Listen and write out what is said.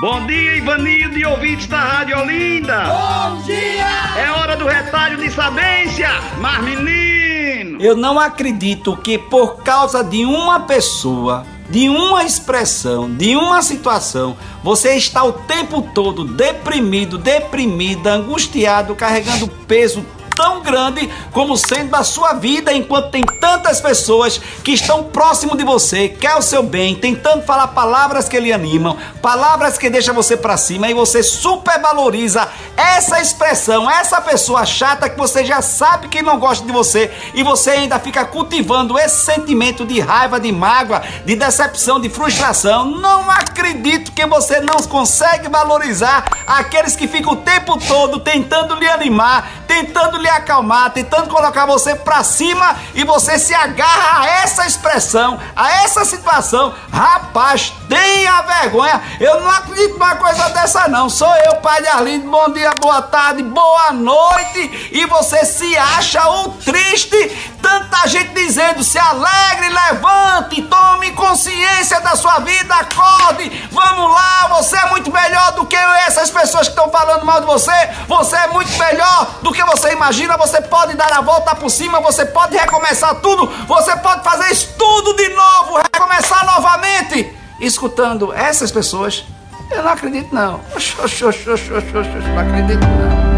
Bom dia, Ivanildo e ouvintes da Rádio Olinda. Bom dia! É hora do retalho de sabência, mas menino. Eu não acredito que por causa de uma pessoa, de uma expressão, de uma situação, você está o tempo todo deprimido, deprimida, angustiado, carregando peso tão grande como sendo a sua vida, enquanto tem tantas pessoas que estão próximo de você, quer o seu bem, tentando falar palavras que lhe animam, palavras que deixam você para cima e você supervaloriza essa expressão, essa pessoa chata que você já sabe que não gosta de você e você ainda fica cultivando esse sentimento de raiva, de mágoa, de decepção, de frustração. Não acredito que você não consegue valorizar aqueles que ficam o tempo todo tentando lhe animar, tentando lhe acalmar, tentando colocar você pra cima e você se agarra a essa expressão, a essa situação. Rapaz, tenha vergonha. Eu não acredito numa coisa dessa, não. Sou eu, pai de Arlindo. Bom dia, boa tarde, boa noite. E você se acha o triste. Tanta gente dizendo: se alegre, levante, tome consciência da sua vida, acorde. Vamos lá, você é muito pessoas que estão falando mal de você. Você é muito melhor do que você imagina. Você pode dar a volta por cima, você pode recomeçar tudo, você pode fazer isso tudo de novo, recomeçar novamente. Escutando essas pessoas, eu não acredito não. Oxo, oxo, oxo, oxo, oxo, não acredito não.